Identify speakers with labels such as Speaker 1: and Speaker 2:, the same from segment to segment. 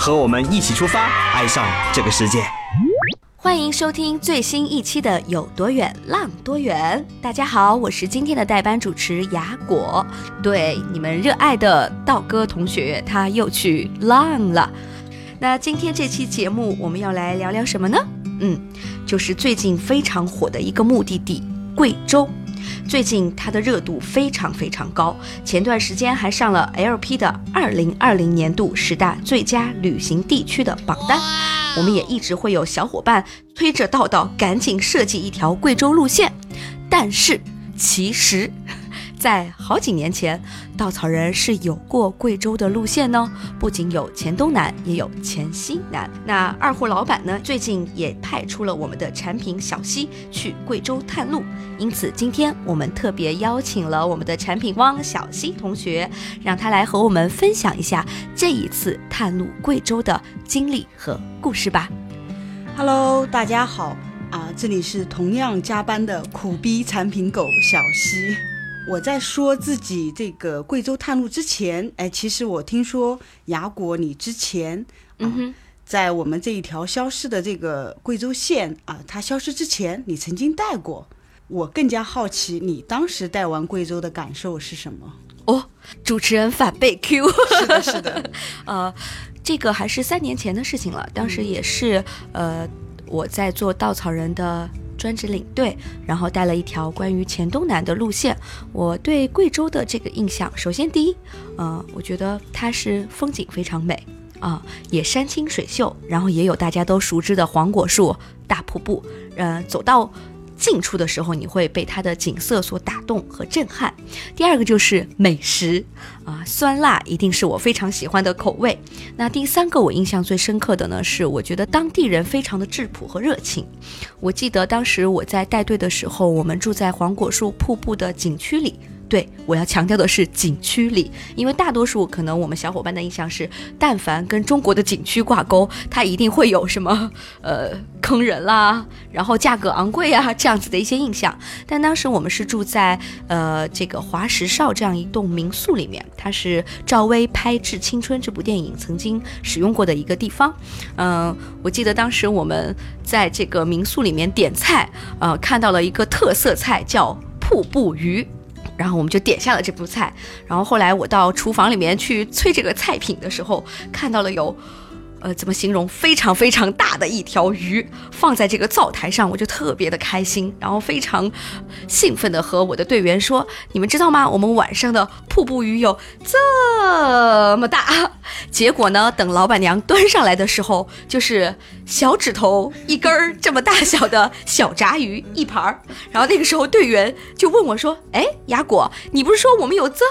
Speaker 1: 和我们一起出发，爱上这个世界。
Speaker 2: 欢迎收听最新一期的《有多远浪多远》。大家好，我是今天的代班主持雅果。对你们热爱的道哥同学，他又去浪了。那今天这期节目我们要来聊聊什么呢？嗯，就是最近非常火的一个目的地——贵州。最近它的热度非常非常高，前段时间还上了 LP 的二零二零年度十大最佳旅行地区的榜单。我们也一直会有小伙伴推着道道赶紧设计一条贵州路线，但是其实。在好几年前，稻草人是有过贵州的路线呢，不仅有黔东南，也有黔西南。那二货老板呢，最近也派出了我们的产品小西去贵州探路，因此今天我们特别邀请了我们的产品汪小西同学，让他来和我们分享一下这一次探路贵州的经历和故事吧。
Speaker 3: Hello，大家好啊，这里是同样加班的苦逼产品狗小西。我在说自己这个贵州探路之前，哎，其实我听说雅果你之前，
Speaker 2: 嗯哼，
Speaker 3: 在我们这一条消失的这个贵州线啊，它消失之前，你曾经带过。我更加好奇，你当时带完贵州的感受是什么？
Speaker 2: 哦，主持人反被 Q，
Speaker 3: 是的，是的，
Speaker 2: 呃，这个还是三年前的事情了，当时也是呃，我在做稻草人的。专职领队，然后带了一条关于黔东南的路线。我对贵州的这个印象，首先第一，嗯，我觉得它是风景非常美啊，也山清水秀，然后也有大家都熟知的黄果树大瀑布，呃，走到。近处的时候，你会被它的景色所打动和震撼。第二个就是美食啊，酸辣一定是我非常喜欢的口味。那第三个我印象最深刻的呢，是我觉得当地人非常的质朴和热情。我记得当时我在带队的时候，我们住在黄果树瀑布的景区里。对，我要强调的是景区里，因为大多数可能我们小伙伴的印象是，但凡跟中国的景区挂钩，它一定会有什么呃坑人啦，然后价格昂贵啊这样子的一些印象。但当时我们是住在呃这个华石少这样一栋民宿里面，它是赵薇拍《致青春》这部电影曾经使用过的一个地方。嗯，我记得当时我们在这个民宿里面点菜，呃，看到了一个特色菜叫瀑布鱼。然后我们就点下了这部菜，然后后来我到厨房里面去催这个菜品的时候，看到了有。呃，怎么形容？非常非常大的一条鱼放在这个灶台上，我就特别的开心，然后非常兴奋的和我的队员说：“你们知道吗？我们晚上的瀑布鱼有这么大。”结果呢，等老板娘端上来的时候，就是小指头一根儿这么大小的小炸鱼一盘儿。然后那个时候队员就问我说：“哎，雅果，你不是说我们有这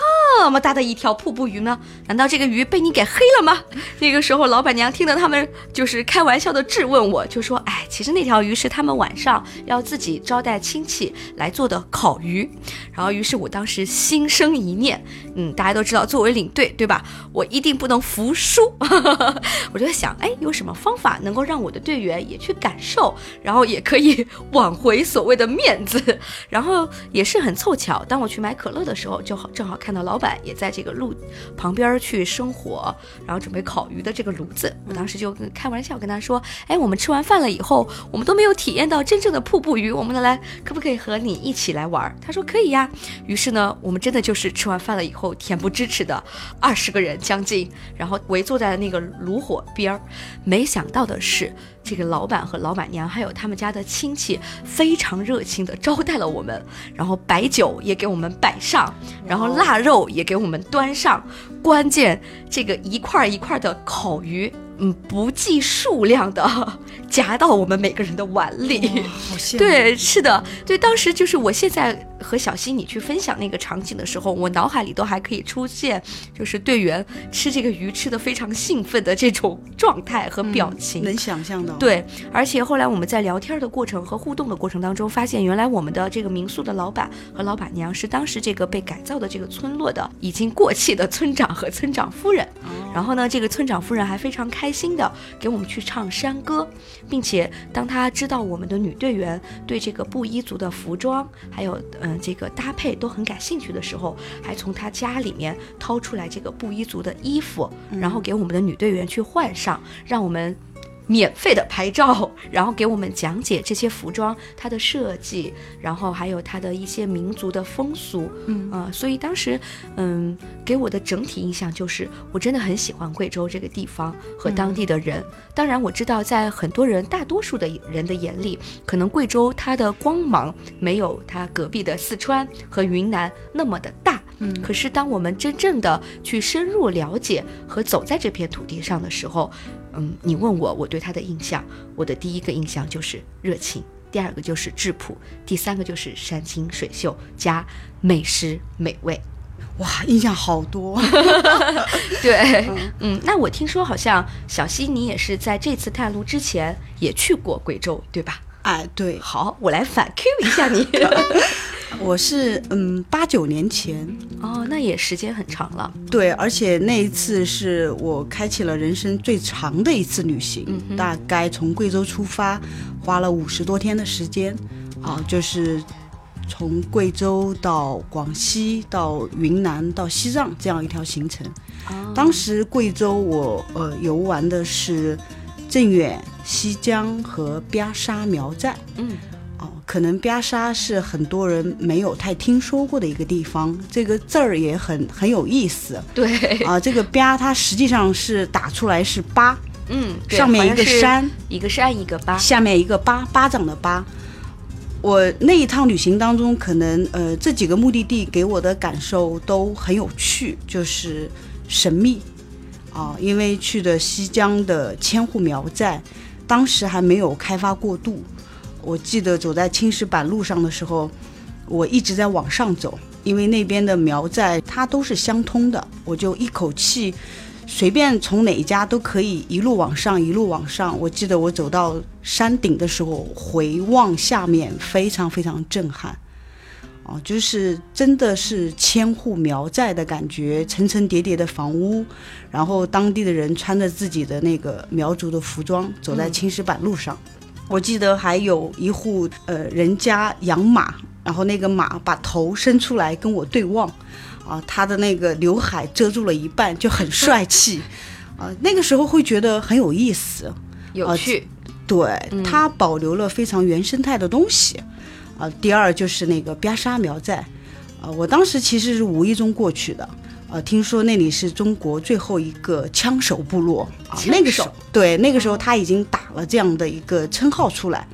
Speaker 2: 么大的一条瀑布鱼吗？难道这个鱼被你给黑了吗？” 那个时候老板娘。听到他们就是开玩笑的质问，我就说：“哎，其实那条鱼是他们晚上要自己招待亲戚来做的烤鱼。”然后，于是我当时心生一念，嗯，大家都知道，作为领队，对吧？我一定不能服输。我就在想，哎，有什么方法能够让我我的队员也去感受，然后也可以 挽回所谓的面子？然后也是很凑巧，当我去买可乐的时候，就好正好看到老板也在这个路旁边去生火，然后准备烤鱼的这个炉子。我当时就跟开玩笑跟他说：“哎，我们吃完饭了以后，我们都没有体验到真正的瀑布鱼，我们来可不可以和你一起来玩？”他说：“可以呀。”于是呢，我们真的就是吃完饭了以后，恬不知耻的二十个人将近，然后围坐在那个炉火边儿。没想到的是，这个老板和老板娘还有他们家的亲戚非常热情的招待了我们，然后白酒也给我们摆上，然后腊肉也给我们端上，关键这个一块一块的烤鱼。嗯，不计数量的夹到我们每个人的碗里。对，是的，对，当时就是我现在和小溪你去分享那个场景的时候，我脑海里都还可以出现，就是队员吃这个鱼吃的非常兴奋的这种状态和表情。
Speaker 3: 能想象到。
Speaker 2: 对，而且后来我们在聊天的过程和互动的过程当中，发现原来我们的这个民宿的老板和老板娘是当时这个被改造的这个村落的已经过气的村长和村长夫人。然后呢，这个村长夫人还非常开心的给我们去唱山歌，并且当他知道我们的女队员对这个布依族的服装还有嗯、这个搭配都很感兴趣的时候，还从他家里面掏出来这个布依族的衣服，然后给我们的女队员去换上，让我们。免费的拍照，然后给我们讲解这些服装它的设计，然后还有它的一些民族的风俗，嗯啊、所以当时嗯给我的整体印象就是，我真的很喜欢贵州这个地方和当地的人。当然我知道，在很多人大多数的人的眼里，可能贵州它的光芒没有它隔壁的四川和云南那么的大。嗯，可是当我们真正的去深入了解和走在这片土地上的时候，嗯，你问我我对他的印象，我的第一个印象就是热情，第二个就是质朴，第三个就是山清水秀加美食美味。
Speaker 3: 哇，印象好多。
Speaker 2: 对，嗯，那我听说好像小溪你也是在这次探路之前也去过贵州，对吧？
Speaker 3: 哎，对，
Speaker 2: 好，我来反 Q 一下你。
Speaker 3: 我是嗯八九年前，
Speaker 2: 哦，那也时间很长了。
Speaker 3: 对，而且那一次是我开启了人生最长的一次旅行，
Speaker 2: 嗯
Speaker 3: 大概从贵州出发，花了五十多天的时间，啊，就是从贵州到广西到云南到西藏这样一条行程。
Speaker 2: 哦
Speaker 3: 当时贵州我呃游玩的是镇远、西江和边沙苗寨。
Speaker 2: 嗯，
Speaker 3: 哦，可能巴沙是很多人没有太听说过的一个地方，这个字儿也很很有意思
Speaker 2: 对，
Speaker 3: 啊。这个巴它实际上是打出来是巴，
Speaker 2: 嗯，
Speaker 3: 上面一个山，
Speaker 2: 一个山一个巴。
Speaker 3: 下面一个巴，巴掌的巴。我那一趟旅行当中，可能呃这几个目的地给我的感受都很有趣，就是神秘啊，因为去的西江的千户苗寨，当时还没有开发过度。我记得走在青石板路上的时候，我一直在往上走，因为那边的苗寨它都是相通的，我就一口气随便从哪一家都可以一路往上，一路往上。我记得我走到山顶的时候，回望下面，非常非常震撼。哦，就是真的是千户苗寨的感觉，层层叠叠的房屋，然后当地的人穿着自己的那个苗族的服装，走在青石板路上。我记得还有一户呃人家养马，然后那个马把头伸出来跟我对望，啊，他的那个刘海遮住了一半，就很帅气，啊，那个时候会觉得很有意思。
Speaker 2: 有趣，
Speaker 3: 对，它保留了非常原生态的东西。啊，第二就是那个边沙苗寨，啊，我当时其实是无意中过去的。呃，听说那里是中国最后一个枪手部落啊，那个时候对，那个时候他已经打了这样的一个称号出来。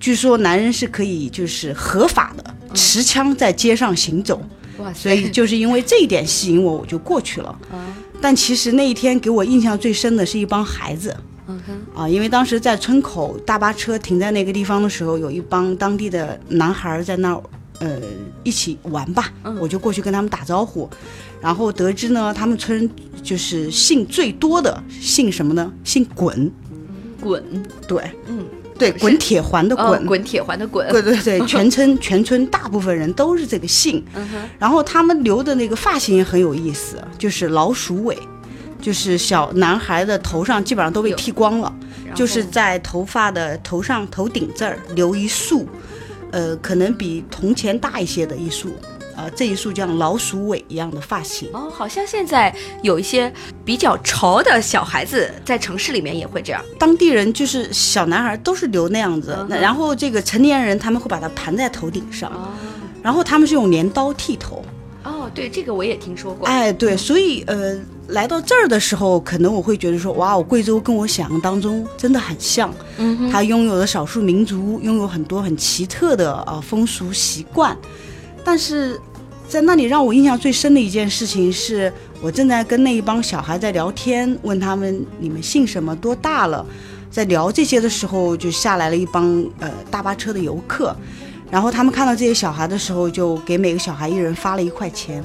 Speaker 3: 据说男人是可以就是合法的持枪在街上行走！所以就是因为这一点吸引我，我就过去了。
Speaker 2: 啊，
Speaker 3: 但其实那一天给我印象最深的是一帮孩子，啊，因为当时在村口大巴车停在那个地方的时候，有一帮当地的男孩儿在那儿，呃，一起玩吧，我就过去跟他们打招呼，然后得知呢，他们村就是姓最多的姓什么呢？姓滚，
Speaker 2: 滚，
Speaker 3: 对，
Speaker 2: 嗯，
Speaker 3: 对，滚铁环的
Speaker 2: 哦
Speaker 3: 滚，
Speaker 2: 滚铁环的滚，
Speaker 3: 对对对，全村全村大部分人都是这个姓，然后他们留的那个发型也很有意思，就是老鼠尾，就是小男孩的头上基本上都被剃光了。就是在头发的头上头顶这儿留一束，呃，可能比铜钱大一些的一束，呃，这一束像老鼠尾一样的发型。
Speaker 2: 哦，好像现在有一些比较潮的小孩子在城市里面也会这样。
Speaker 3: 当地人就是小男孩都是留那样子，那然后这个成年人他们会把它盘在头顶上，
Speaker 2: 哦，
Speaker 3: 然后他们是用镰刀剃头。
Speaker 2: 哦，对，这个我也听说过。
Speaker 3: 哎，对，所以呃，来到这儿的时候，可能我会觉得说，哇，我贵州跟我想象当中真的很像。
Speaker 2: 嗯哼，
Speaker 3: 它拥有的少数民族，拥有很多很奇特的啊风俗习惯，但是在那里让我印象最深的一件事情是，我正在跟那一帮小孩在聊天，问他们你们姓什么，多大了，在聊这些的时候，就下来了一帮呃大巴车的游客，然后他们看到这些小孩的时候，就给每个小孩一人发了一块钱。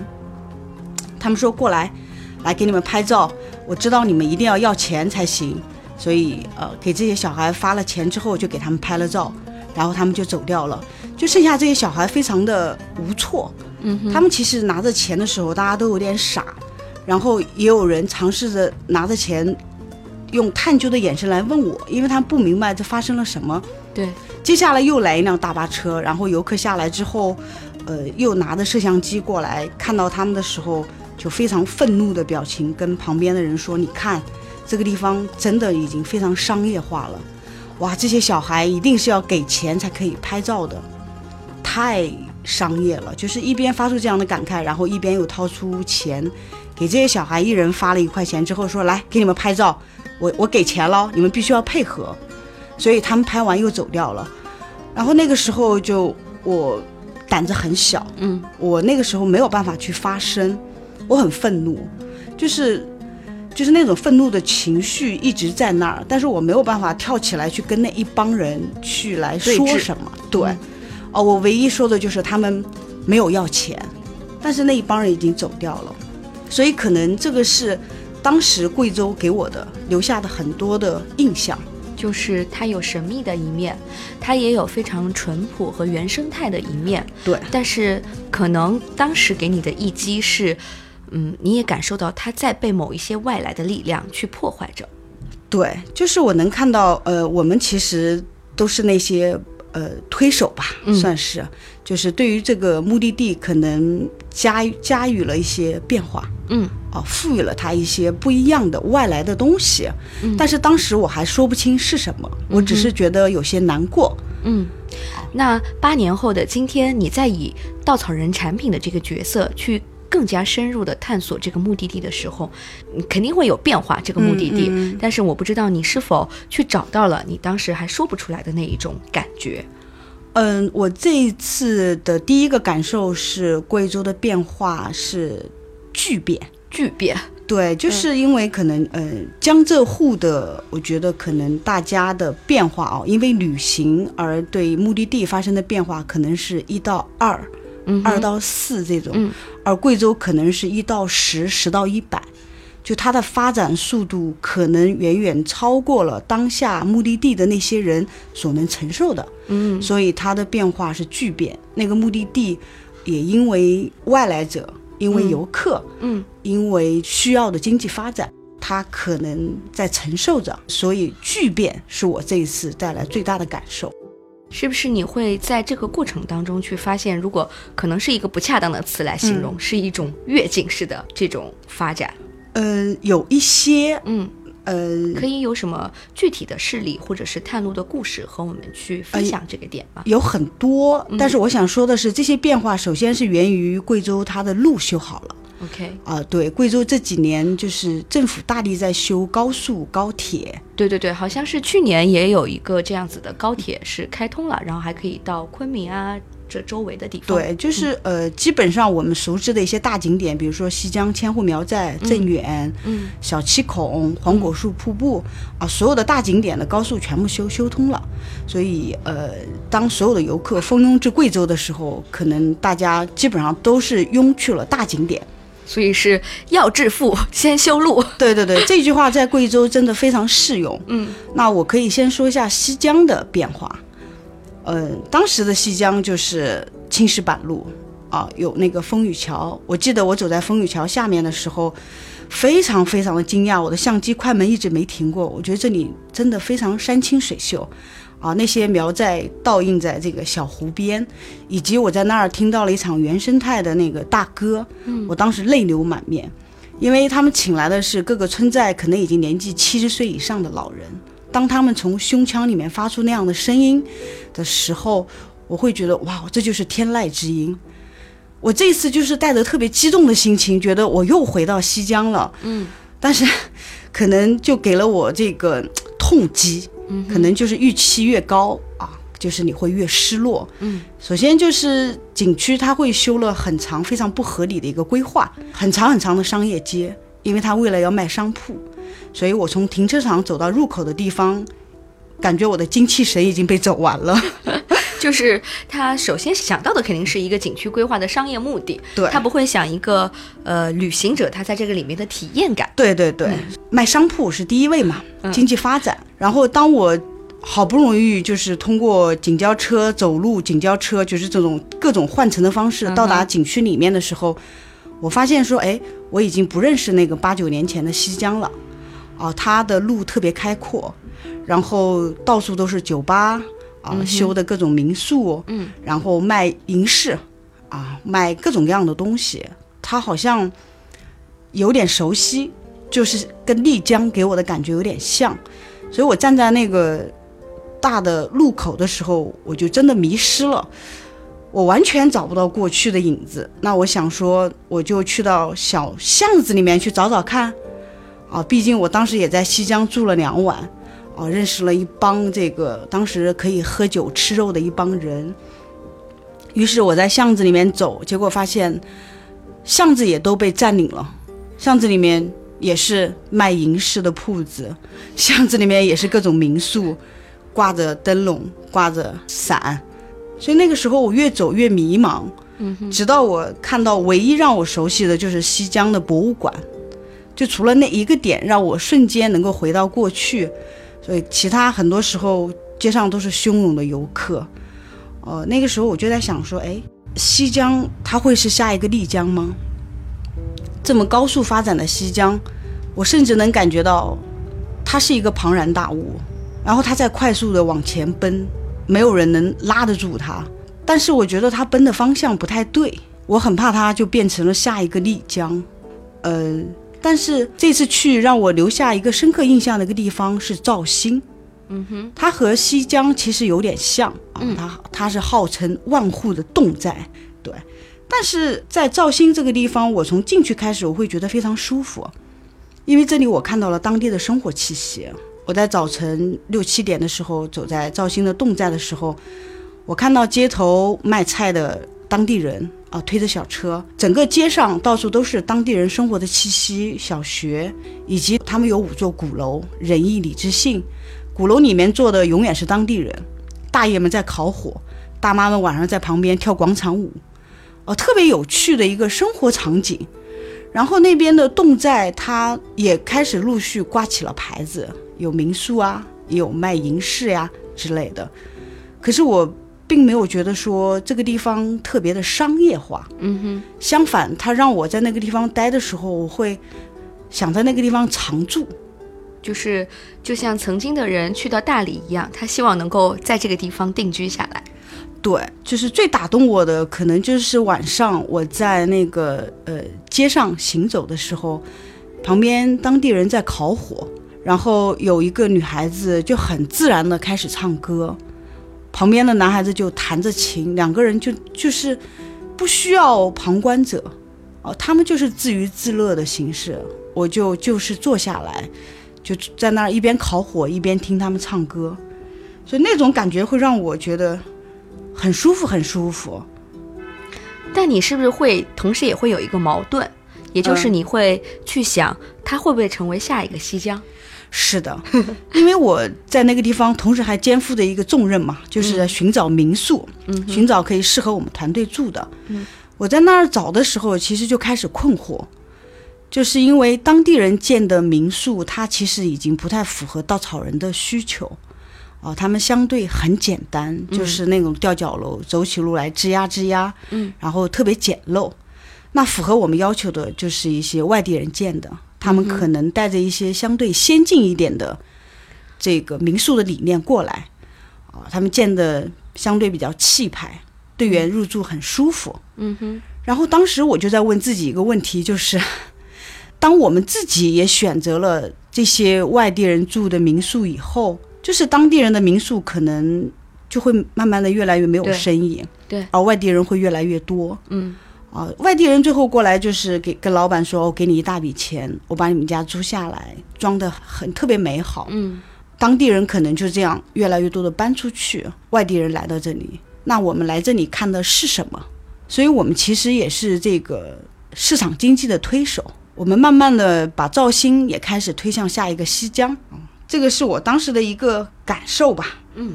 Speaker 3: 他们说过来，来给你们拍照。我知道你们一定要要钱才行，所以呃，给这些小孩发了钱之后，就给他们拍了照，然后他们就走掉了。就剩下这些小孩非常的无措。
Speaker 2: 嗯，
Speaker 3: 他们其实拿着钱的时候，大家都有点傻，然后也有人尝试着拿着钱，用探究的眼神来问我，因为他们不明白这发生了什么。
Speaker 2: 对，
Speaker 3: 接下来又来一辆大巴车，然后游客下来之后，呃，又拿着摄像机过来，看到他们的时候，就非常愤怒的表情，跟旁边的人说：“你看，这个地方真的已经非常商业化了，哇，这些小孩一定是要给钱才可以拍照的，太商业了。”就是一边发出这样的感慨，然后一边又掏出钱，给这些小孩一人发了一块钱之后说：“来，给你们拍照，我我给钱了，你们必须要配合。”所以他们拍完又走掉了，然后那个时候就我胆子很小，
Speaker 2: 嗯，
Speaker 3: 我那个时候没有办法去发声，我很愤怒，就是就是那种愤怒的情绪一直在那儿，但是我没有办法跳起来去跟那一帮人去来说什么，对，
Speaker 2: 嗯。
Speaker 3: 哦，我唯一说的就是他们没有要钱，但是那一帮人已经走掉了，所以可能这个是当时贵州给我的留下的很多的印象。
Speaker 2: 就是它有神秘的一面，它也有非常淳朴和原生态的一面。
Speaker 3: 对，
Speaker 2: 但是可能当时给你的一击是，嗯，你也感受到它在被某一些外来的力量去破坏着。
Speaker 3: 对，就是我能看到，呃，我们其实都是那些呃推手吧，
Speaker 2: 嗯。
Speaker 3: 算是，就是对于这个目的地可能加加予了一些变化，
Speaker 2: 嗯。
Speaker 3: 啊、赋予了它一些不一样的外来的东西，
Speaker 2: 嗯。
Speaker 3: 但是当时我还说不清是什么，我只是觉得有些难过。
Speaker 2: 嗯。那八年后的今天，你在以稻草人产品的这个角色去更加深入的探索这个目的地的时候，你肯定会有变化。这个目的地，
Speaker 3: 嗯嗯
Speaker 2: 但是我不知道你是否去找到了你当时还说不出来的那一种感觉。
Speaker 3: 嗯，我这一次的第一个感受是贵州的变化是巨变。
Speaker 2: 巨变，
Speaker 3: 对，就是因为可能，呃，江浙沪的，我觉得可能大家的变化哦，因为旅行而对目的地发生的变化，可能是一到二，二到四这种，
Speaker 2: 嗯
Speaker 3: 而贵州可能是一到十，十到一百，就它的发展速度可能远远超过了当下目的地的那些人所能承受的，
Speaker 2: 嗯
Speaker 3: 所以它的变化是巨变。那个目的地也因为外来者，因为
Speaker 2: 嗯
Speaker 3: 游客。
Speaker 2: 嗯
Speaker 3: 因为需要的经济发展，它可能在承受着，所以巨变是我这一次带来最大的感受。
Speaker 2: 是不是你会在这个过程当中去发现，如果可能是一个不恰当的词来形容，是一种跃进式的这种发展？
Speaker 3: 嗯，有一些，
Speaker 2: 嗯，
Speaker 3: 呃，
Speaker 2: 可以有什么具体的事例或者是探路的故事和我们去分享这个点吗？
Speaker 3: 有很多，但是我想说的是，这些变化首先是源于贵州它的路修好了。
Speaker 2: OK，
Speaker 3: 啊、对，贵州这几年就是政府大力在修高速高铁，
Speaker 2: 对对对，好像是去年也有一个这样子的高铁是开通了，然后还可以到昆明啊这周围的地方。
Speaker 3: 对，就是、呃，基本上我们熟知的一些大景点，比如说西江千户苗寨、镇远、
Speaker 2: 嗯
Speaker 3: 小七孔、黄果树瀑布啊，所有的大景点的高速全部修修通了。所以呃，当所有的游客蜂拥至贵州的时候，可能大家基本上都是拥去了大景点。
Speaker 2: 所以是要致富 先修路。
Speaker 3: 对对对，这句话在贵州真的非常适用。
Speaker 2: 嗯
Speaker 3: 那我可以先说一下西江的变化。呃，当时的西江就是青石板路啊，有那个风雨桥。我记得我走在风雨桥下面的时候，非常非常的惊讶，我的相机快门一直没停过。我觉得这里真的非常山清水秀。啊，那些苗寨倒映在这个小湖边，以及我在那儿听到了一场原生态的那个大歌，
Speaker 2: 嗯
Speaker 3: 我当时泪流满面，因为他们请来的是各个村寨可能已经年纪七十岁以上的老人，当他们从胸腔里面发出那样的声音的时候，我会觉得哇，这就是天籁之音。我这次就是带着特别激动的心情，觉得我又回到西江了，
Speaker 2: 嗯
Speaker 3: 但是 可能就给了我这个痛击，
Speaker 2: 嗯
Speaker 3: 可能就是预期越高啊，就是你会越失落。
Speaker 2: 嗯
Speaker 3: 首先就是景区它会修了很长、非常不合理的一个规划，很长很长的商业街，因为它为了要卖商铺，所以我从停车场走到入口的地方，感觉我的精气神已经被走完了。
Speaker 2: 就是他首先想到的肯定是一个景区规划的商业目的，
Speaker 3: 对
Speaker 2: 他不会想一个呃旅行者他在这个里面的体验感。
Speaker 3: 对对对，卖商铺是第一位嘛，经济发展。然后当我好不容易就是通过景交车走路、景交车，就是这种各种换乘的方式到达景区里面的时候，我发现说，哎，我已经不认识那个八九年前的西江了。啊，它的路特别开阔，然后到处都是酒吧啊，修的各种民宿，
Speaker 2: 嗯，
Speaker 3: 然后卖银饰，啊，卖各种各样的东西。他好像有点熟悉，就是跟丽江给我的感觉有点像，所以我站在那个大的路口的时候，我就真的迷失了，我完全找不到过去的影子。那我想说，我就去到小巷子里面去找找看。啊，毕竟我当时也在西江住了两晚，啊，认识了一帮这个当时可以喝酒吃肉的一帮人。于是我在巷子里面走，结果发现巷子也都被占领了，巷子里面也是卖银饰的铺子，巷子里面也是各种民宿，挂着灯笼，挂着伞，所以那个时候我越走越迷茫。
Speaker 2: 嗯
Speaker 3: 直到我看到唯一让我熟悉的就是西江的博物馆。就除了那一个点让我瞬间能够回到过去，所以其他很多时候街上都是汹涌的游客。呃，那个时候我就在想说，哎，西江它会是下一个丽江吗？这么高速发展的西江，我甚至能感觉到它是一个庞然大物，然后它在快速的往前奔，没有人能拉得住它。但是我觉得它奔的方向不太对，我很怕它就变成了下一个丽江。呃。但是这次去让我留下一个深刻印象的一个地方是肇兴，
Speaker 2: 嗯哼，
Speaker 3: 它和西江其实有点像啊，它它是号称万户的侗寨，对。但是在肇兴这个地方，我从进去开始我会觉得非常舒服，因为这里我看到了当地的生活气息。我在早晨六七点的时候走在肇兴的侗寨的时候，我看到街头卖菜的当地人。啊，推着小车，整个街上到处都是当地人生活的气息。小学以及他们有五座鼓楼，仁义礼智信，鼓楼里面坐的永远是当地人，大爷们在烤火，大妈们晚上在旁边跳广场舞，哦，特别有趣的一个生活场景。然后那边的侗寨，它也开始陆续挂起了牌子，有民宿啊，也有卖银饰呀之类的。可是我。并没有觉得说这个地方特别的商业化，
Speaker 2: 嗯哼，
Speaker 3: 相反，他让我在那个地方待的时候，我会想在那个地方常住，
Speaker 2: 就是就像曾经的人去到大理一样，他希望能够在这个地方定居下来。
Speaker 3: 对，就是最打动我的，可能就是晚上我在那个呃街上行走的时候，旁边当地人在烤火，然后有一个女孩子就很自然的开始唱歌。旁边的男孩子就弹着琴，两个人就就是不需要旁观者，哦，他们就是自娱自乐的形式。我就就是坐下来，就在那儿一边烤火一边听他们唱歌，所以那种感觉会让我觉得很舒服，很舒服。
Speaker 2: 但你是不是会同时也会有一个矛盾，也就是你会去想，他会不会成为下一个西江？
Speaker 3: 是的，因为我在那个地方，同时还肩负着一个重任嘛，就是寻找民宿，寻找可以适合我们团队住的。我在那儿找的时候，其实就开始困惑，就是因为当地人建的民宿，它其实已经不太符合稻草人的需求，哦，他们相对很简单，就是那种吊脚楼，走起路来吱呀吱呀，
Speaker 2: 嗯，
Speaker 3: 然后特别简陋。那符合我们要求的，就是一些外地人建的。他们可能带着一些相对先进一点的这个民宿的理念过来，啊，他们建的相对比较气派，队员入住很舒服。
Speaker 2: 嗯哼。
Speaker 3: 然后当时我就在问自己一个问题，就是 当我们自己也选择了这些外地人住的民宿以后，就是当地人的民宿可能就会慢慢的越来越没有生意，
Speaker 2: 对，
Speaker 3: 而外地人会越来越多。
Speaker 2: 嗯。
Speaker 3: 啊，外地人最后过来就是给跟老板说，我给你一大笔钱，我把你们家租下来，装的很特别美好。
Speaker 2: 嗯，
Speaker 3: 当地人可能就这样越来越多的搬出去，外地人来到这里，那我们来这里看的是什么？所以我们其实也是这个市场经济的推手，我们慢慢的把肇兴也开始推向下一个西江。这个是我当时的一个感受吧。
Speaker 2: 嗯，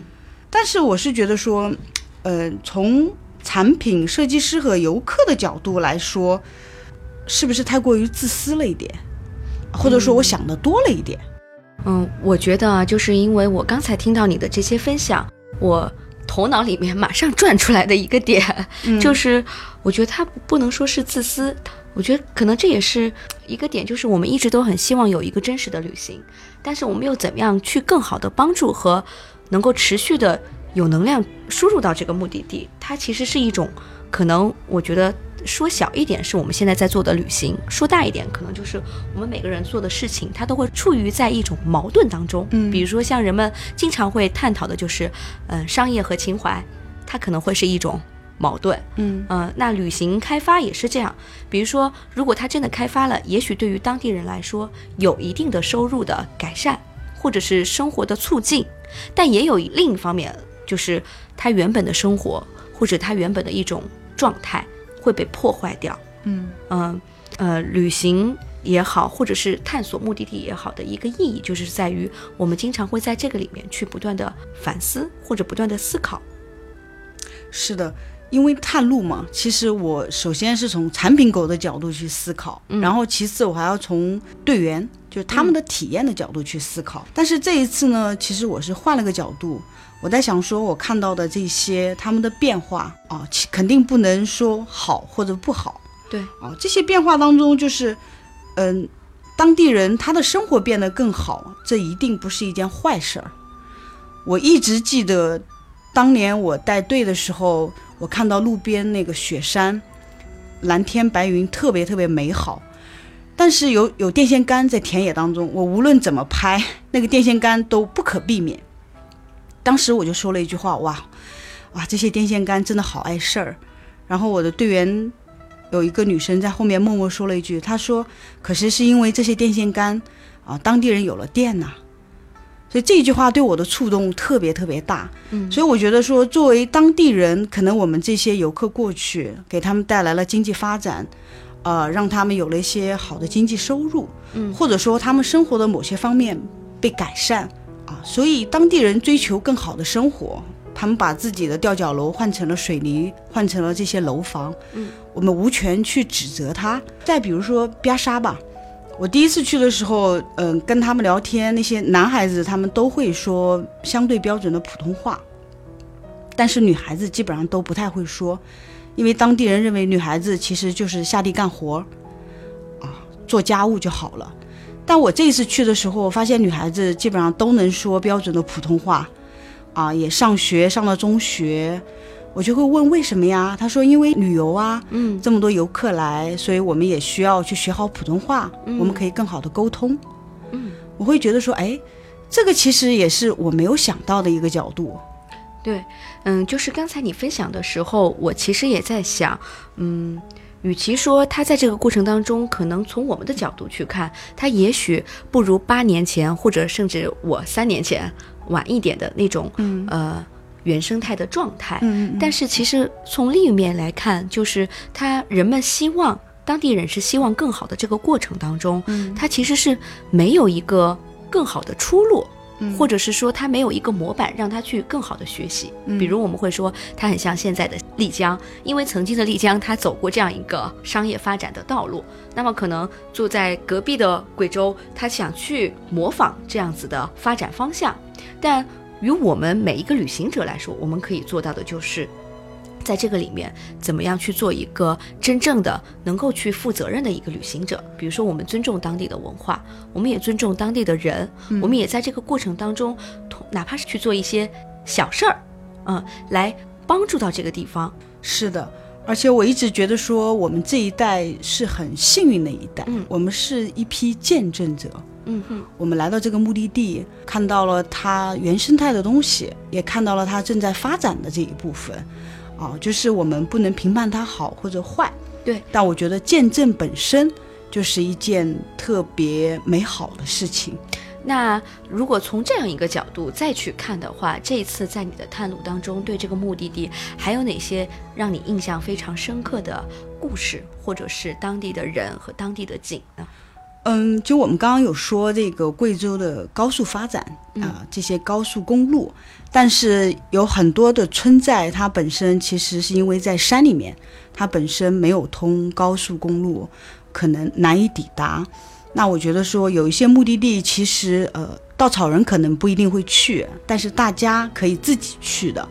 Speaker 3: 但是我是觉得说。呃，从产品设计师和游客的角度来说，是不是太过于自私了一点？或者说我想的多了一点？
Speaker 2: 嗯，我觉得啊，就是因为我刚才听到你的这些分享，我头脑里面马上转出来的一个点，就是我觉得他不能说是自私，我觉得可能这也是一个点，就是我们一直都很希望有一个真实的旅行，但是我们又怎么样去更好的帮助和能够持续的有能量输入到这个目的地？它其实是一种可能，我觉得。说小一点是我们现在在做的旅行，说大一点可能就是我们每个人做的事情，它都会处于在一种矛盾当中。
Speaker 3: 嗯，
Speaker 2: 比如说像人们经常会探讨的就是，嗯，商业和情怀，它可能会是一种矛盾。
Speaker 3: 嗯
Speaker 2: 嗯，那旅行开发也是这样。比如说，如果它真的开发了，也许对于当地人来说有一定的收入的改善，或者是生活的促进，但也有另一方面，就是他原本的生活或者他原本的一种状态。会被破坏掉。
Speaker 3: 嗯
Speaker 2: 嗯呃，旅行也好，或者是探索目的地也好的一个意义，就是在于我们经常会在这个里面去不断的反思或者不断的思考。
Speaker 3: 是的，因为探路嘛，其实我首先是从产品狗的角度去思考，然后其次我还要从队员就是他们的体验的角度去思考。但是这一次呢，其实我是换了个角度。我在想说，我看到的这些他们的变化啊，肯定不能说好或者不好。
Speaker 2: 对
Speaker 3: 啊，这些变化当中，就是，嗯，当地人他的生活变得更好，这一定不是一件坏事儿。我一直记得，当年我带队的时候，我看到路边那个雪山，蓝天白云，特别特别美好。但是有有电线杆在田野当中，我无论怎么拍，那个电线杆都不可避免。当时我就说了一句话，哇，哇，这些电线杆真的好碍事儿。然后我的队员有一个女生在后面默默说了一句，她说：“可是是因为这些电线杆啊，当地人有了电呐。”所以这句话对我的触动特别特别大。
Speaker 2: 嗯，
Speaker 3: 所以我觉得说，作为当地人，可能我们这些游客过去，给他们带来了经济发展，呃，让他们有了一些好的经济收入，
Speaker 2: 嗯，
Speaker 3: 或者说他们生活的某些方面被改善。啊，所以当地人追求更好的生活，他们把自己的吊脚楼换成了水泥，换成了这些楼房。
Speaker 2: 嗯，
Speaker 3: 我们无权去指责他。再比如说边沙吧，我第一次去的时候，嗯，跟他们聊天，那些男孩子他们都会说相对标准的普通话，但是女孩子基本上都不太会说，因为当地人认为女孩子其实就是下地干活，啊，做家务就好了。但我这一次去的时候，我发现女孩子基本上都能说标准的普通话，啊，也上学上了中学，我就会问为什么呀？她说因为旅游啊，
Speaker 2: 嗯，
Speaker 3: 这么多游客来，所以我们也需要去学好普通话，我们可以更好的沟通。
Speaker 2: 嗯，
Speaker 3: 我会觉得说，哎，这个其实也是我没有想到的一个角度。
Speaker 2: 对，嗯，就是刚才你分享的时候，我其实也在想，嗯。与其说他在这个过程当中，可能从我们的角度去看，他也许不如八年前或者甚至我三年前晚一点的那种，呃，原生态的状态。但是其实从另一面来看，就是他人们希望当地人是希望更好的这个过程当中，他其实是没有一个更好的出路。或者是说他没有一个模板让他去更好的学习，比如我们会说他很像现在的丽江，因为曾经的丽江他走过这样一个商业发展的道路，那么可能住在隔壁的贵州，他想去模仿这样子的发展方向，但于我们每一个旅行者来说，我们可以做到的就是。在这个里面，怎么样去做一个真正的能够去负责任的一个旅行者？比如说，我们尊重当地的文化，我们也尊重当地的人，我们也在这个过程当中，哪怕是去做一些小事儿，嗯，来帮助到这个地方。
Speaker 3: 是的，而且我一直觉得说，我们这一代是很幸运的一代，
Speaker 2: 嗯，
Speaker 3: 我们是一批见证者，
Speaker 2: 嗯哼，
Speaker 3: 我们来到这个目的地，看到了它原生态的东西，也看到了它正在发展的这一部分。啊，就是我们不能评判它好或者坏，
Speaker 2: 对。
Speaker 3: 但我觉得见证本身就是一件特别美好的事情。
Speaker 2: 那如果从这样一个角度再去看的话，这一次在你的探路当中，对这个目的地还有哪些让你印象非常深刻的故事，或者是当地的人和当地的景呢？
Speaker 3: 嗯，就我们刚刚有说这个贵州的高速发展啊、这些高速公路，但是有很多的村寨，它本身其实是因为在山里面，它本身没有通高速公路，可能难以抵达。那我觉得说有一些目的地，其实呃，稻草人可能不一定会去，但是大家可以自己去的。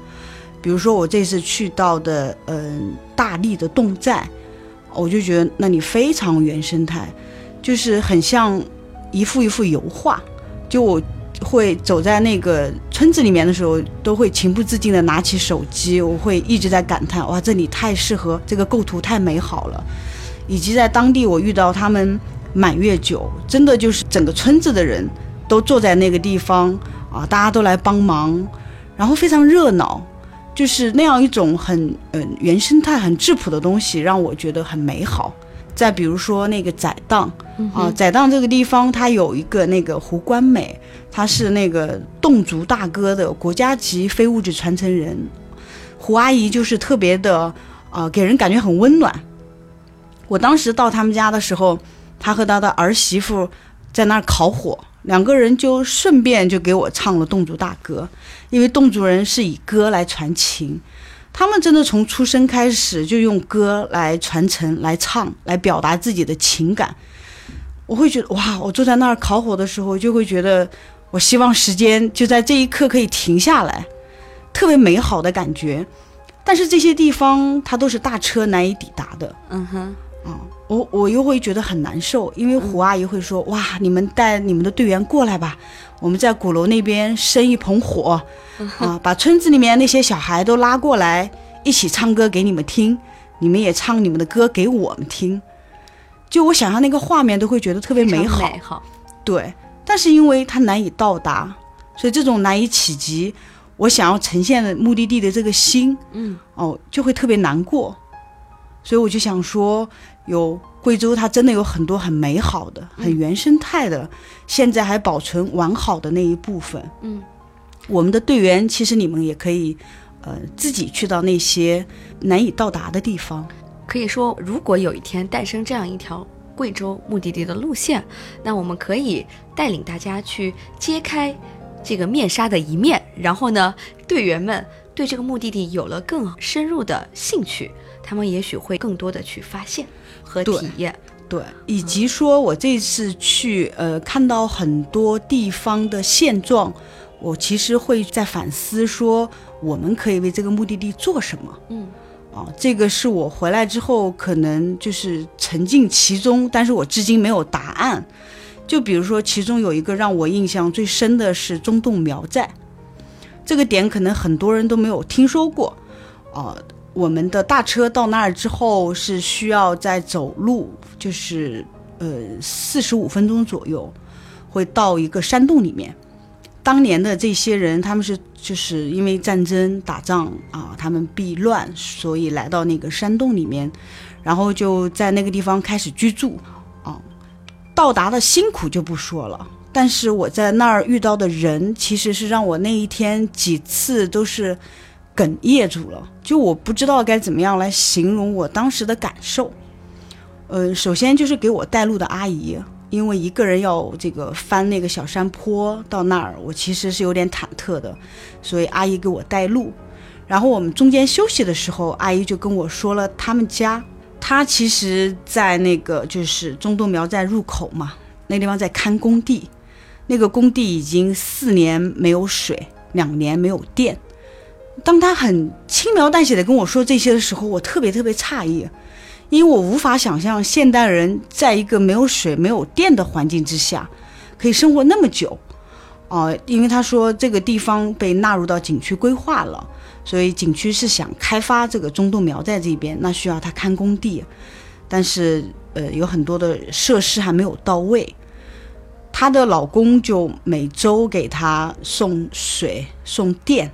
Speaker 3: 比如说我这次去到的，嗯、大荔的侗寨，我就觉得那里非常原生态，就是很像一幅一幅油画。就我会走在那个村子里面的时候，都会情不自禁的拿起手机，我会一直在感叹：哇，这里太适合，这个构图太美好了。以及在当地，我遇到他们满月酒，真的就是整个村子的人都坐在那个地方啊，大家都来帮忙，然后非常热闹。就是那样一种很嗯、原生态、很质朴的东西，让我觉得很美好。再比如说那个宰啊，宰荡这个地方，它有一个那个胡关美，他是那个侗族大哥的国家级非物质传承人。胡阿姨就是特别的啊、给人感觉很温暖。我当时到他们家的时候，他和他的儿媳妇在那儿烤火，两个人就顺便就给我唱了侗族大歌，因为侗族人是以歌来传情，他们真的从出生开始就用歌来传承、来唱、来表达自己的情感。我会觉得哇，我坐在那儿烤火的时候，就会觉得，我希望时间就在这一刻可以停下来，特别美好的感觉。但是这些地方它都是大车难以抵达的，
Speaker 2: 嗯哼，
Speaker 3: 啊、我我又会觉得很难受，因为胡阿姨会说：“哇，你们带你们的队员过来吧，我们在鼓楼那边生一盆火，啊，把村子里面那些小孩都拉过来，一起唱歌给你们听，你们也唱你们的歌给我们听。”就我想象那个画面，都会觉得特别美好。
Speaker 2: 美好。
Speaker 3: 对，但是因为它难以到达，所以这种难以企及，我想要呈现的目的地的这个心，
Speaker 2: 嗯，
Speaker 3: 哦，就会特别难过。所以我就想说，有贵州，它真的有很多很美好的、很原生态的，现在还保存完好的那一部分。
Speaker 2: 嗯，
Speaker 3: 我们的队员其实你们也可以，呃，自己去到那些难以到达的地方。
Speaker 2: 可以说，如果有一天诞生这样一条贵州目的地的路线，那我们可以带领大家去揭开这个面纱的一面，然后呢，队员们对这个目的地有了更深入的兴趣，他们也许会更多的去发现和体验。
Speaker 3: 对，以及说我这次去，呃，看到很多地方的现状，我其实会在反思说，我们可以为这个目的地做什么。
Speaker 2: 嗯，
Speaker 3: 这个是我回来之后可能就是沉浸其中，但是我至今没有答案。就比如说，其中有一个让我印象最深的是中洞苗寨，这个点可能很多人都没有听说过。啊、我们的大车到那儿之后是需要再走路，就是呃四十五分钟左右，会到一个山洞里面。当年的这些人，他们是就是因为战争打仗啊，他们避乱，所以来到那个山洞里面，然后就在那个地方开始居住啊。到达的辛苦就不说了，但是我在那儿遇到的人，其实是让我那一天几次都是哽咽住了，就我不知道该怎么样来形容我当时的感受。呃，首先就是给我带路的阿姨，因为一个人要这个翻那个小山坡到那儿，我其实是有点忐忑的，所以阿姨给我带路。然后我们中间休息的时候，阿姨就跟我说了他们家，她其实在那个就是中东苗寨入口嘛，那地方在看工地，那个工地已经四年没有水，两年没有电。当他很轻描淡写的跟我说这些的时候，我特别特别诧异，因为我无法想象现代人在一个没有水、没有电的环境之下，可以生活那么久。啊、因为他说这个地方被纳入到景区规划了，所以景区是想开发这个中度苗寨这边，那需要他看工地，但是呃有很多的设施还没有到位。她的老公就每周给她送水、送电。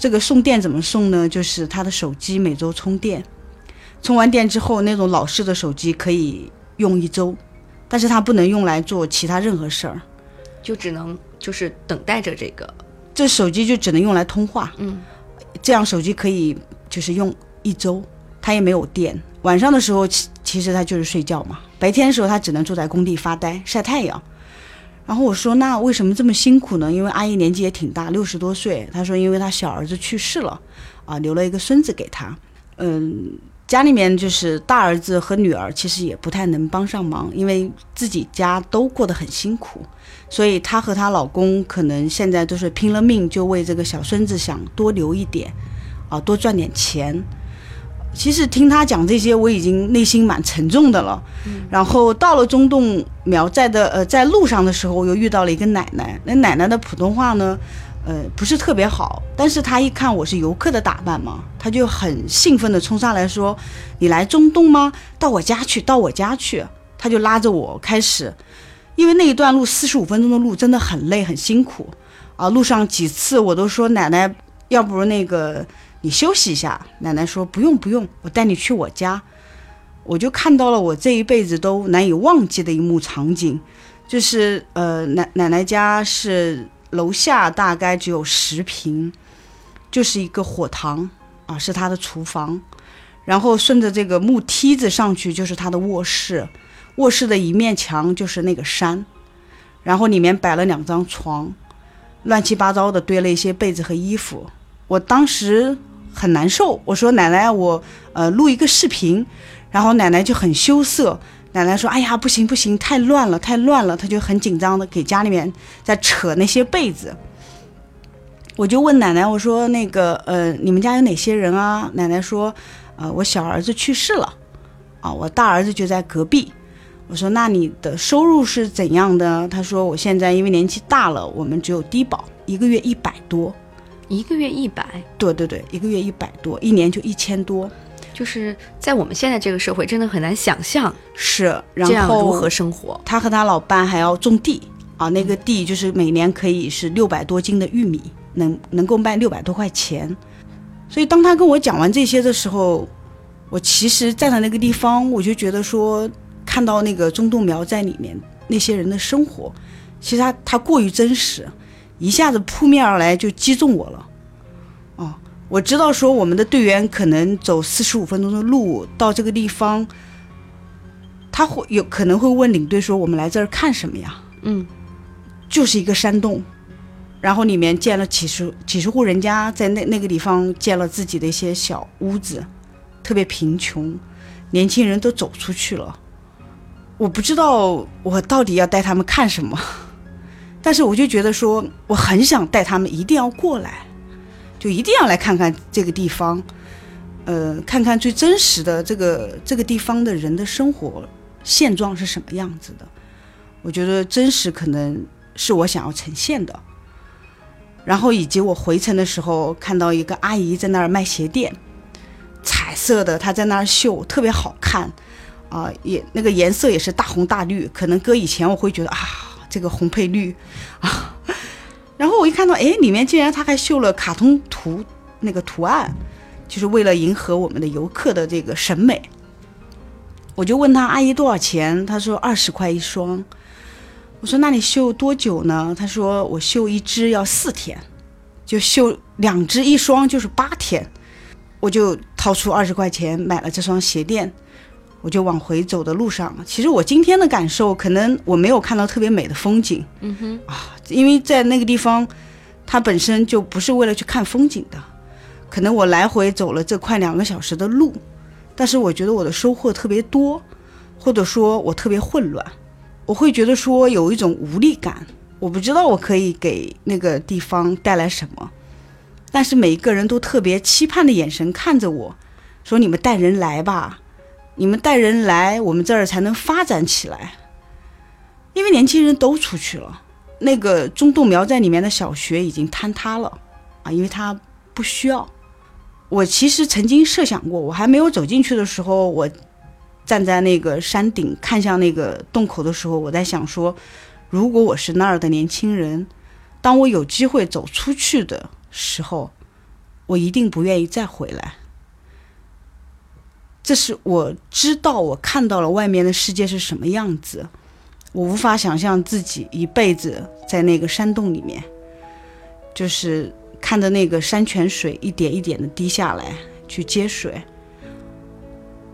Speaker 3: 这个送电怎么送呢？就是她的手机每周充电，充完电之后，那种老式的手机可以用一周，但是它不能用来做其他任何事儿。
Speaker 2: 就只能就是等待着这个，
Speaker 3: 这手机就只能用来通话，
Speaker 2: 嗯，
Speaker 3: 这样手机可以就是用一周，它也没有电。晚上的时候，其其实它就是睡觉嘛，白天的时候他只能坐在工地发呆晒太阳。然后我说：“那为什么这么辛苦呢？”因为阿姨年纪也挺大，六十多岁。她说：“因为她小儿子去世了，啊，留了一个孙子给她。嗯，家里面就是大儿子和女儿，其实也不太能帮上忙，因为自己家都过得很辛苦，所以她和她老公可能现在都是拼了命，就为这个小孙子想多留一点，啊，多赚点钱。”其实听他讲这些，我已经内心蛮沉重的了。然后到了中洞苗寨的呃，在路上的时候，我又遇到了一个奶奶。那奶奶的普通话呢，呃，不是特别好。但是她一看我是游客的打扮嘛，她就很兴奋地冲上来说：“你来中东吗？到我家去，到我家去。”她就拉着我开始，因为那一段路四十五分钟的路真的很累很辛苦啊。路上几次我都说奶奶，要不那个。你休息一下，奶奶说不用不用，我带你去我家。我就看到了我这一辈子都难以忘记的一幕场景，就是呃奶奶奶家是楼下大概只有十平，就是一个火塘啊，是他的厨房，然后顺着这个木梯子上去就是他的卧室，卧室的一面墙就是那个山，然后里面摆了两张床，乱七八糟的堆了一些被子和衣服，我当时。很难受，我说奶奶，我呃录一个视频，然后奶奶就很羞涩，奶奶说，哎呀，不行不行，太乱了，太乱了，她就很紧张的给家里面在扯那些被子。我就问奶奶，我说那个呃，你们家有哪些人啊？奶奶说，呃，我小儿子去世了，啊，我大儿子就在隔壁。我说那你的收入是怎样的？她说我现在因为年纪大了，我们只有低保，一个月一百多。
Speaker 2: 一个月一百，
Speaker 3: 对对对，一个月一百多，一年就一千多，
Speaker 2: 就是在我们现在这个社会，真的很难想象
Speaker 3: 是然后
Speaker 2: 如何生活。
Speaker 3: 他和他老伴还要种地啊，那个地就是每年可以是六百多斤的玉米，能能够卖六百多块钱。所以当他跟我讲完这些的时候，我其实站在那个地方，我就觉得说，看到那个中度苗在里面那些人的生活，其实他他过于真实。一下子扑面而来，就击中我了。哦，我知道说我们的队员可能走四十五分钟的路到这个地方，他会有可能会问领队说：“我们来这儿看什么呀？”
Speaker 2: 嗯，
Speaker 3: 就是一个山洞，然后里面建了几十几十户人家，在那那个地方建了自己的一些小屋子，特别贫穷，年轻人都走出去了。我不知道我到底要带他们看什么。但是我就觉得说，我很想带他们一定要过来，就一定要来看看这个地方，呃，看看最真实的这个这个地方的人的生活现状是什么样子的。我觉得真实可能是我想要呈现的。然后以及我回程的时候看到一个阿姨在那儿卖鞋垫，彩色的，她在那儿绣，特别好看，啊，也那个颜色也是大红大绿。可能搁以前我会觉得啊。这个红配绿啊，然后我一看到，哎，里面竟然他还绣了卡通图那个图案，就是为了迎合我们的游客的这个审美。我就问他阿姨多少钱，他说二十块一双。我说那你绣多久呢？他说我绣一只要四天，就绣两只一双就是八天。我就掏出二十块钱买了这双鞋垫。我就往回走的路上，其实我今天的感受，可能我没有看到特别美的风景，
Speaker 2: 嗯哼。
Speaker 3: 啊，因为在那个地方，它本身就不是为了去看风景的，可能我来回走了这快两个小时的路，但是我觉得我的收获特别多，或者说我特别混乱，我会觉得说有一种无力感，我不知道我可以给那个地方带来什么，但是每一个人都特别期盼的眼神看着我，说你们带人来吧。你们带人来，我们这儿才能发展起来。因为年轻人都出去了，那个中洞苗寨里面的小学已经坍塌了啊，因为它不需要。我其实曾经设想过，我还没有走进去的时候，我站在那个山顶看向那个洞口的时候，我在想说，如果我是那儿的年轻人，当我有机会走出去的时候，我一定不愿意再回来。这是我知道，我看到了外面的世界是什么样子，我无法想象自己一辈子在那个山洞里面，就是看着那个山泉水一点一点的滴下来去接水，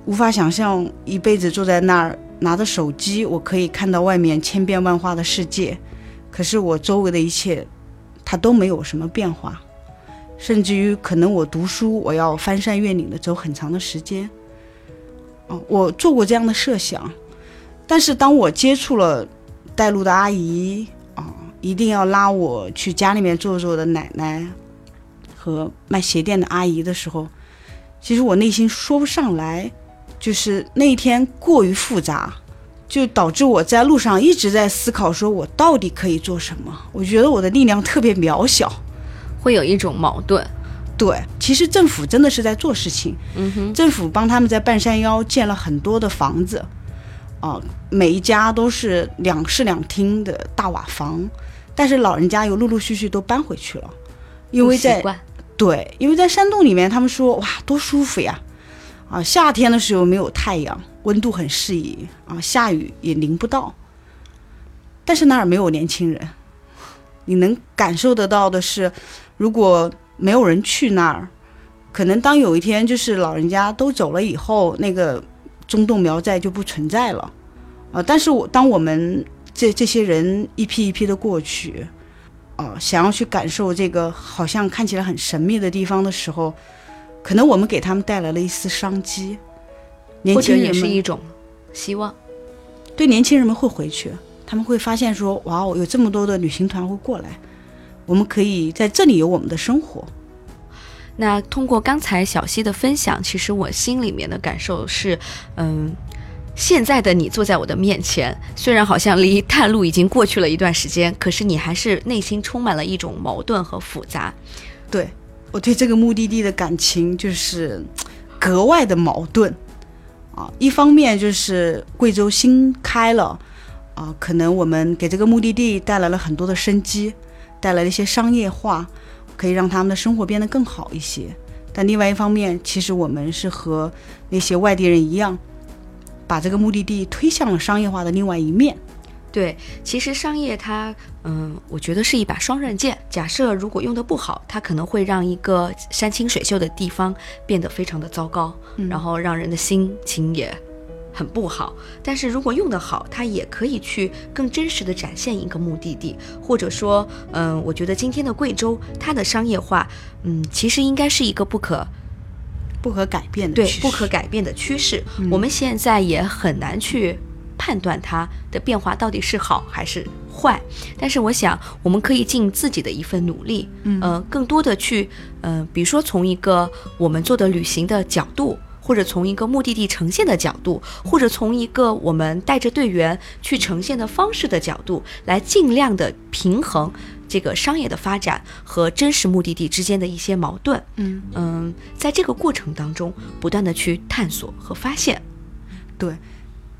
Speaker 3: 无法想象一辈子坐在那儿拿着手机，我可以看到外面千变万化的世界，可是我周围的一切，它都没有什么变化，甚至于可能我读书，我要翻山越岭的走很长的时间。我做过这样的设想，但是当我接触了带路的阿姨啊，一定要拉我去家里面坐坐的奶奶和卖鞋店的阿姨的时候，其实我内心说不上来，就是那一天过于复杂，就导致我在路上一直在思考，说我到底可以做什么？我觉得我的力量特别渺小，
Speaker 2: 会有一种矛盾。
Speaker 3: 对，其实政府真的是在做事情。
Speaker 2: 嗯哼，
Speaker 3: 政府帮他们在半山腰建了很多的房子，啊、每一家都是两室两厅的大瓦房，但是老人家又陆陆续续都搬回去了，因为在对，因为在山洞里面，他们说哇多舒服呀，啊夏天的时候没有太阳，温度很适宜。啊，下雨也淋不到。但是那儿没有年轻人，你能感受得到的是，如果没有人去那儿，可能当有一天就是老人家都走了以后，那个中洞苗寨就不存在了，啊！但是我当我们这这些人一批一批的过去，啊，想要去感受这个好像看起来很神秘的地方的时候，可能我们给他们带来了一丝商机，年轻人也
Speaker 2: 是一种希望。
Speaker 3: 对年轻人们会回去，他们会发现说，哇哦，有这么多的旅行团会过来，我们可以在这里有我们的生活。
Speaker 2: 那通过刚才小溪的分享，其实我心里面的感受是，嗯，现在的你坐在我的面前，虽然好像离探路已经过去了一段时间，可是你还是内心充满了一种矛盾和复杂。
Speaker 3: 对我对这个目的地的感情就是格外的矛盾啊。一方面就是贵州新开了啊，可能我们给这个目的地带来了很多的生机，带来了一些商业化，可以让他们的生活变得更好一些。但另外一方面，其实我们是和那些外地人一样，把这个目的地推向了商业化的另外一面。
Speaker 2: 对，其实商业它，嗯，我觉得是一把双刃剑。假设如果用得不好，它可能会让一个山清水秀的地方变得非常的糟糕，然后让人的心情也很不好。但是如果用得好，它也可以去更真实的展现一个目的地，或者说，嗯，我觉得今天的贵州，它的商业化，嗯，其实应该是一个不可
Speaker 3: 不可改变的
Speaker 2: 对不可改变的趋势。我们现在也很难去判断它的变化到底是好还是坏，但是我想我们可以尽自己的一份努力，嗯，呃，更多的去，呃，比如说从一个我们做的旅行的角度。或者从一个目的地呈现的角度，或者从一个我们带着队员去呈现的方式的角度，来尽量的平衡这个商业的发展和真实目的地之间的一些矛盾。
Speaker 3: 嗯
Speaker 2: 嗯，在这个过程当中，不断的去探索和发现。
Speaker 3: 对，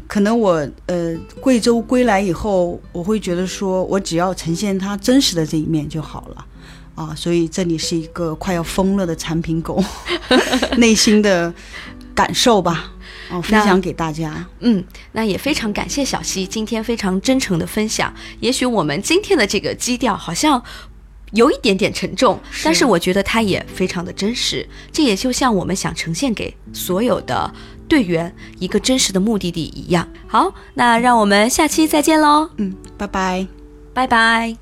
Speaker 3: 可能我呃贵州归来以后，我会觉得说我只要呈现它真实的这一面就好了啊，所以这里是一个快要疯了的产品狗 内心的感受吧，哦、分享给大家。
Speaker 2: 嗯，那也非常感谢小溪今天非常真诚的分享。也许我们今天的这个基调好像有一点点沉重，
Speaker 3: 是
Speaker 2: 但是我觉得它也非常的真实。这也就像我们想呈现给所有的队员一个真实的目的地一样。好，那让我们下期再见喽，
Speaker 3: 嗯，拜拜。
Speaker 2: 拜拜。